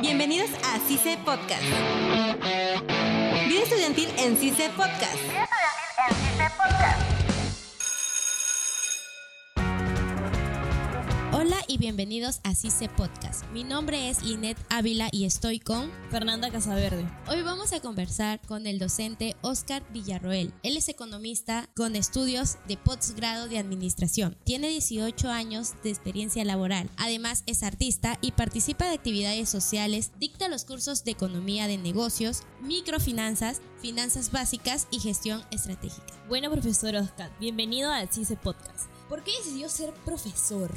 Bienvenidos a CICE Podcast. Vida estudiantil en CICE Podcast. Vida estudiantil en CICE Podcast. Hola y bienvenidos a CICE Podcast. Mi nombre es Linet Ávila y estoy con Fernanda Casaverde. Hoy vamos a conversar con el docente Oscar Villarroel. Él es economista con estudios de postgrado de administración. Tiene 18 años de experiencia laboral. Además es artista y participa de actividades sociales, dicta los cursos de economía de negocios, microfinanzas, finanzas básicas y gestión estratégica. Bueno, profesor Oscar, bienvenido a CICE Podcast. ¿Por qué decidió ser profesor?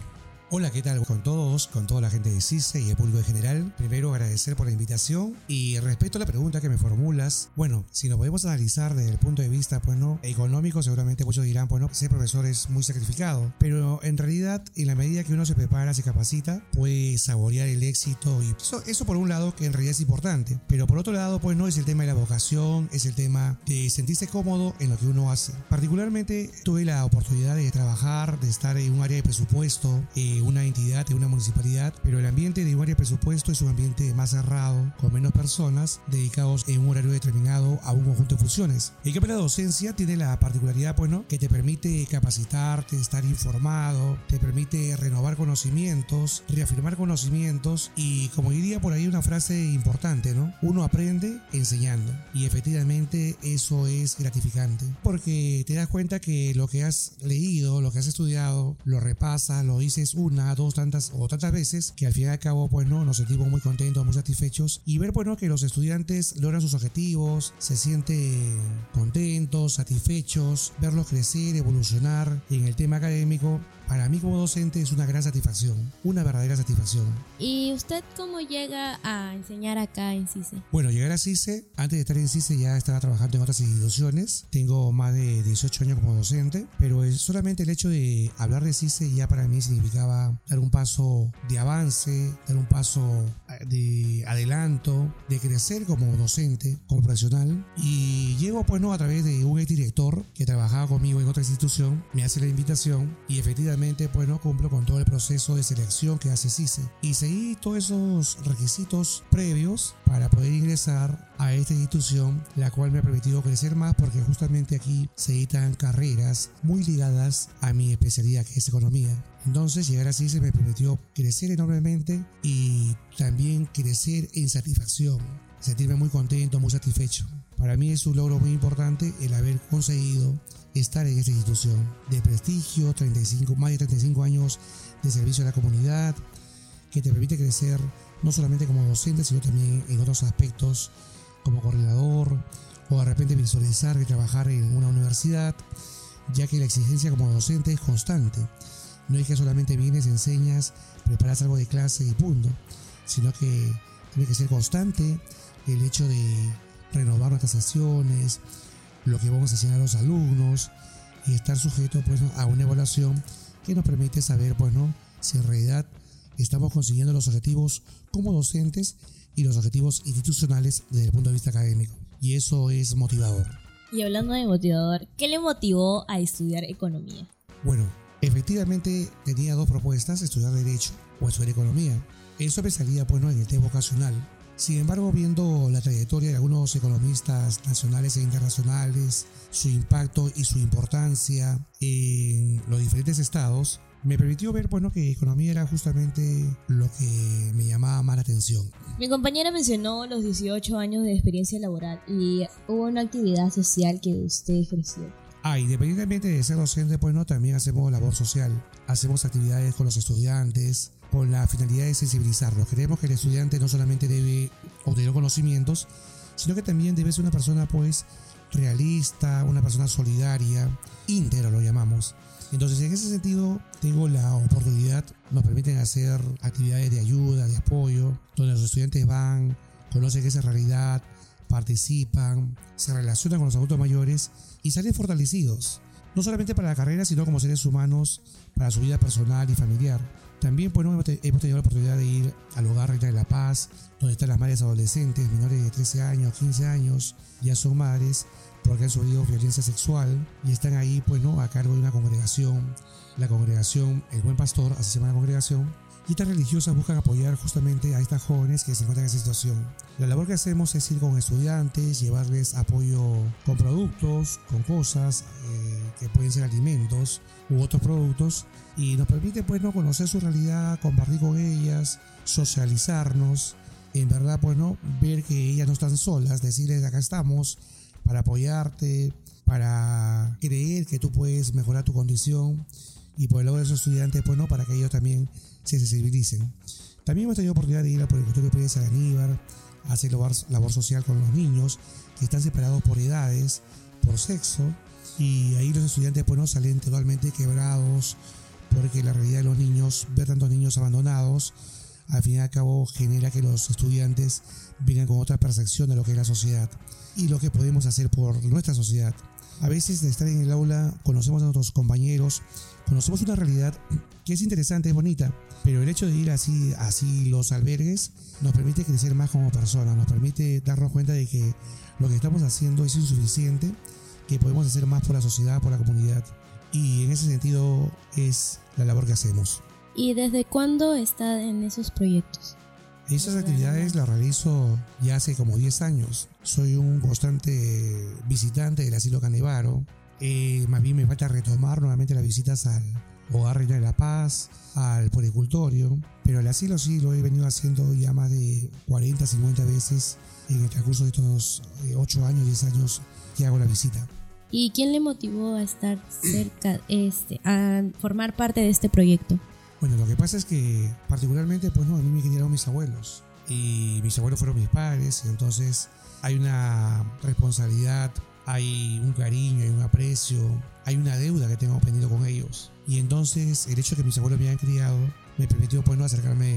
Hola, ¿qué tal con todos, con toda la gente de CICE y el público en general? Primero agradecer por la invitación y respecto a la pregunta que me formulas, bueno, si nos podemos analizar desde el punto de vista, pues no, económico, seguramente muchos dirán, pues no, ser profesor es muy sacrificado, pero en realidad, en la medida que uno se prepara, se capacita, puede saborear el éxito y eso, eso por un lado que en realidad es importante, pero por otro lado, pues no, es el tema de la vocación, es el tema de sentirse cómodo en lo que uno hace. Particularmente tuve la oportunidad de trabajar, de estar en un área de presupuesto, eh, una entidad, de una municipalidad, pero el ambiente de un área de presupuesto es un ambiente más cerrado, con menos personas, dedicados en un horario determinado a un conjunto de funciones. El cambio la docencia tiene la particularidad, bueno, que te permite capacitarte, estar informado, te permite renovar conocimientos, reafirmar conocimientos y, como diría por ahí una frase importante, ¿no? Uno aprende enseñando y efectivamente eso es gratificante porque te das cuenta que lo que has leído, lo que has estudiado, lo repasas, lo dices una, dos, tantas o tantas veces que al fin y al cabo pues no, nos sentimos muy contentos, muy satisfechos y ver pues no que los estudiantes logran sus objetivos, se sienten contentos, satisfechos, verlos crecer, evolucionar en el tema académico para mí como docente es una gran satisfacción, una verdadera satisfacción. ¿Y usted cómo llega a enseñar acá en CICE? Bueno, llegar a CICE, antes de estar en CICE ya estaba trabajando en otras instituciones, tengo más de 18 años como docente, pero es solamente el hecho de hablar de CICE ya para mí significaba dar un paso de avance, dar un paso de adelanto, de crecer como docente, como profesional. Y llego pues no a través de un director que trabajaba conmigo en otra institución, me hace la invitación y efectivamente pues no cumplo con todo el proceso de selección que hace CICE y seguí todos esos requisitos previos para poder ingresar a esta institución, la cual me ha permitido crecer más porque justamente aquí se editan carreras muy ligadas a mi especialidad que es economía. Entonces llegar a CICE me permitió crecer enormemente y también crecer en satisfacción, sentirme muy contento, muy satisfecho. Para mí es un logro muy importante el haber conseguido estar en esta institución de prestigio, 35, más de 35 años de servicio a la comunidad, que te permite crecer no solamente como docente, sino también en otros aspectos como coordinador o de repente visualizar y trabajar en una universidad, ya que la exigencia como docente es constante. No es que solamente vienes, enseñas, preparas algo de clase y punto, sino que tiene que ser constante el hecho de renovar nuestras sesiones, lo que vamos a enseñar a los alumnos y estar sujeto pues, a una evaluación que nos permite saber pues, si en realidad estamos consiguiendo los objetivos como docentes y los objetivos institucionales desde el punto de vista académico. Y eso es motivador. Y hablando de motivador, ¿qué le motivó a estudiar economía? Bueno, efectivamente tenía dos propuestas, estudiar derecho o estudiar economía. Eso me salía bueno, en el tema vocacional, sin embargo, viendo la trayectoria de algunos economistas nacionales e internacionales, su impacto y su importancia en los diferentes estados, me permitió ver bueno, que economía era justamente lo que me llamaba más la atención. Mi compañera mencionó los 18 años de experiencia laboral y hubo una actividad social que usted ejerció. Ah, independientemente de ser docente, pues no, también hacemos labor social. Hacemos actividades con los estudiantes, con la finalidad de sensibilizarlos. Creemos que el estudiante no solamente debe obtener conocimientos, sino que también debe ser una persona pues realista, una persona solidaria, íntegra lo llamamos. Entonces en ese sentido tengo la oportunidad, nos permiten hacer actividades de ayuda, de apoyo, donde los estudiantes van, conocen esa realidad, participan, se relacionan con los adultos mayores y salen fortalecidos, no solamente para la carrera, sino como seres humanos, para su vida personal y familiar. También bueno, hemos tenido la oportunidad de ir al hogar Reina de la Paz, donde están las madres adolescentes, menores de 13 años, 15 años, ya son madres porque han sufrido violencia sexual y están ahí pues, ¿no? a cargo de una congregación, la congregación El Buen Pastor, así se llama la congregación, Y estas religiosas buscan apoyar justamente a estas jóvenes que se encuentran en esa situación. La labor que hacemos es ir con estudiantes, llevarles apoyo con productos, con cosas eh, que pueden ser alimentos u otros productos y nos permite pues no conocer su realidad, compartir con ellas, socializarnos, en verdad pues no ver que ellas no están solas, decirles acá estamos para apoyarte, para creer que tú puedes mejorar tu condición y por el lado de esos estudiantes pues no para que ellos también se sensibilicen. También hemos tenido oportunidad de ir a Policultorio Pérez de Aníbar, a hacer labor, labor social con los niños que están separados por edades, por sexo, y ahí los estudiantes pues no salen totalmente quebrados, porque la realidad de los niños, ver tantos niños abandonados, al fin y al cabo genera que los estudiantes vengan con otra percepción de lo que es la sociedad y lo que podemos hacer por nuestra sociedad. A veces de estar en el aula conocemos a nuestros compañeros, conocemos una realidad que es interesante, es bonita, pero el hecho de ir así, así los albergues nos permite crecer más como personas, nos permite darnos cuenta de que lo que estamos haciendo es insuficiente, que podemos hacer más por la sociedad, por la comunidad. Y en ese sentido es la labor que hacemos. ¿Y desde cuándo está en esos proyectos? Esas actividades las realizo ya hace como 10 años. Soy un constante visitante del asilo Canevaro. Eh, más bien me falta retomar nuevamente las visitas al Hogar Reina de la Paz, al Policultorio, pero el asilo sí lo he venido haciendo ya más de 40, 50 veces en el transcurso de estos 8 años, 10 años que hago la visita. ¿Y quién le motivó a estar cerca, este, a formar parte de este proyecto? Bueno, lo que pasa es que particularmente, pues no, a mí me criaron mis abuelos y mis abuelos fueron mis padres y entonces hay una responsabilidad, hay un cariño, hay un aprecio, hay una deuda que tengo pendiente con ellos. Y entonces el hecho de que mis abuelos me hayan criado me permitió pues no acercarme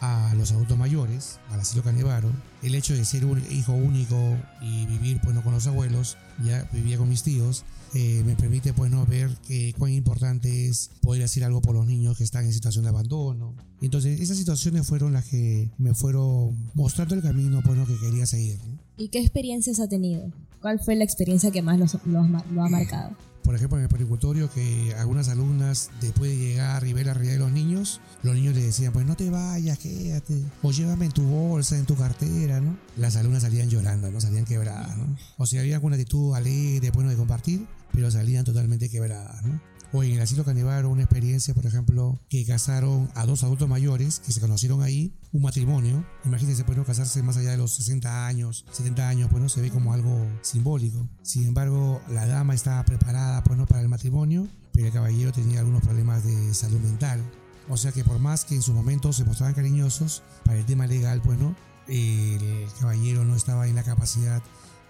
a los adultos mayores, al asilo Canevaro. El hecho de ser un hijo único y vivir pues no con los abuelos, ya vivía con mis tíos, eh, me permite pues no ver que cuán importante es poder hacer algo por los niños que están en situación de abandono. Entonces esas situaciones fueron las que me fueron mostrando el camino pues no que quería seguir. ¿Y qué experiencias ha tenido? ¿Cuál fue la experiencia que más lo, ha- lo ha marcado? Por ejemplo, en el pericultorio, que algunas alumnas, después de llegar y ver la realidad de los niños, los niños les decían, pues no te vayas, quédate, o llévame en tu bolsa, en tu cartera, ¿no? Las alumnas salían llorando, ¿no? Salían quebradas, ¿no? O sea, había alguna actitud alegre, bueno, de compartir, pero salían totalmente quebradas, ¿no? O en el asilo Canevaro, una experiencia, por ejemplo, que casaron a dos adultos mayores que se conocieron ahí, un matrimonio. Imagínense, pues no casarse más allá de los 60 años, 70 años, pues no se ve como algo simbólico. Sin embargo, la dama estaba preparada, pues no para el matrimonio, pero el caballero tenía algunos problemas de salud mental. O sea que por más que en su momento se mostraban cariñosos, para el tema legal, pues no, el caballero no estaba en la capacidad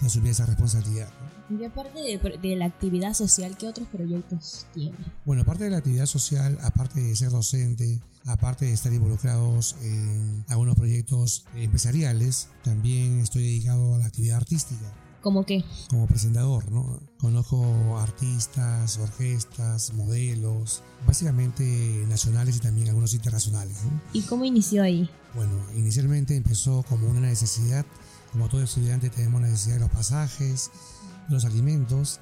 de asumir esa responsabilidad. ¿no? Y aparte de, de la actividad social, ¿qué otros proyectos tiene? Bueno, aparte de la actividad social, aparte de ser docente, aparte de estar involucrados en algunos proyectos empresariales, también estoy dedicado a la actividad artística ¿Cómo qué? como presentador, ¿no? Conozco artistas, orquestas, modelos, básicamente nacionales y también algunos internacionales, ¿no? ¿Y cómo inició ahí? Bueno, inicialmente empezó como una necesidad, como todo estudiante tenemos necesidad de los pasajes, de los alimentos,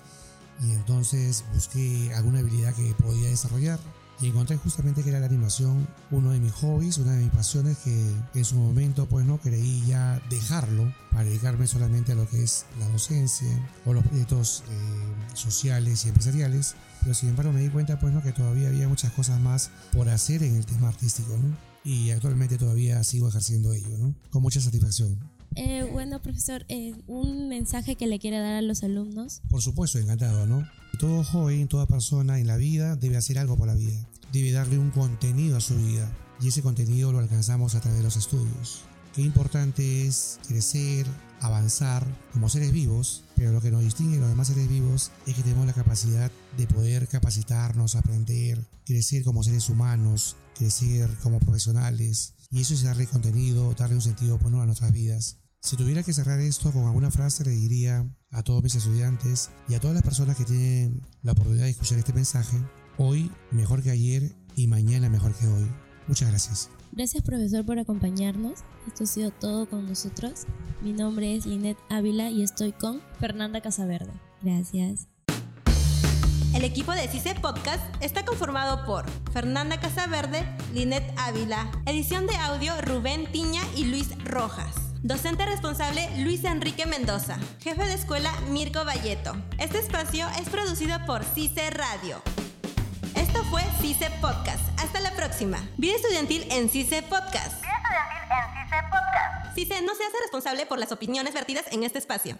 y entonces busqué alguna habilidad que podía desarrollar y encontré justamente que era la animación uno de mis hobbies, una de mis pasiones que en su momento pues no creí ya dejarlo para dedicarme solamente a lo que es la docencia o los proyectos eh, sociales y empresariales, pero sin embargo me di cuenta pues no que todavía había muchas cosas más por hacer en el tema artístico, ¿no? Y actualmente todavía sigo ejerciendo ello, ¿no? Con mucha satisfacción. Eh, bueno, profesor, eh, un mensaje que le quiere dar a los alumnos. Por supuesto, encantado, ¿no? Todo joven, toda persona en la vida debe hacer algo por la vida. Debe darle un contenido a su vida. Y ese contenido lo alcanzamos a través de los estudios. Qué importante es crecer, avanzar como seres vivos, pero lo que nos distingue de los demás seres vivos es que tenemos la capacidad de poder capacitarnos, aprender, crecer como seres humanos, crecer como profesionales. Y eso es darle contenido, darle un sentido bueno a nuestras vidas. Si tuviera que cerrar esto con alguna frase, le diría a todos mis estudiantes y a todas las personas que tienen la oportunidad de escuchar este mensaje, hoy mejor que ayer y mañana mejor que hoy. Muchas gracias. Gracias, profesor, por acompañarnos. Esto ha sido todo con nosotros. Mi nombre es Linet Ávila y estoy con Fernanda Casaverde. Gracias. El equipo de CICE Podcast está conformado por Fernanda Casaverde, Linet Ávila, edición de audio Rubén Tiña y Luis Rojas. Docente responsable Luis Enrique Mendoza. Jefe de escuela Mirko Valleto. Este espacio es producido por CICE Radio. Esto fue CICE Podcast. Hasta la próxima. Vida estudiantil en CICE Podcast. Vida estudiantil en CICE Podcast. CICE no se hace responsable por las opiniones vertidas en este espacio.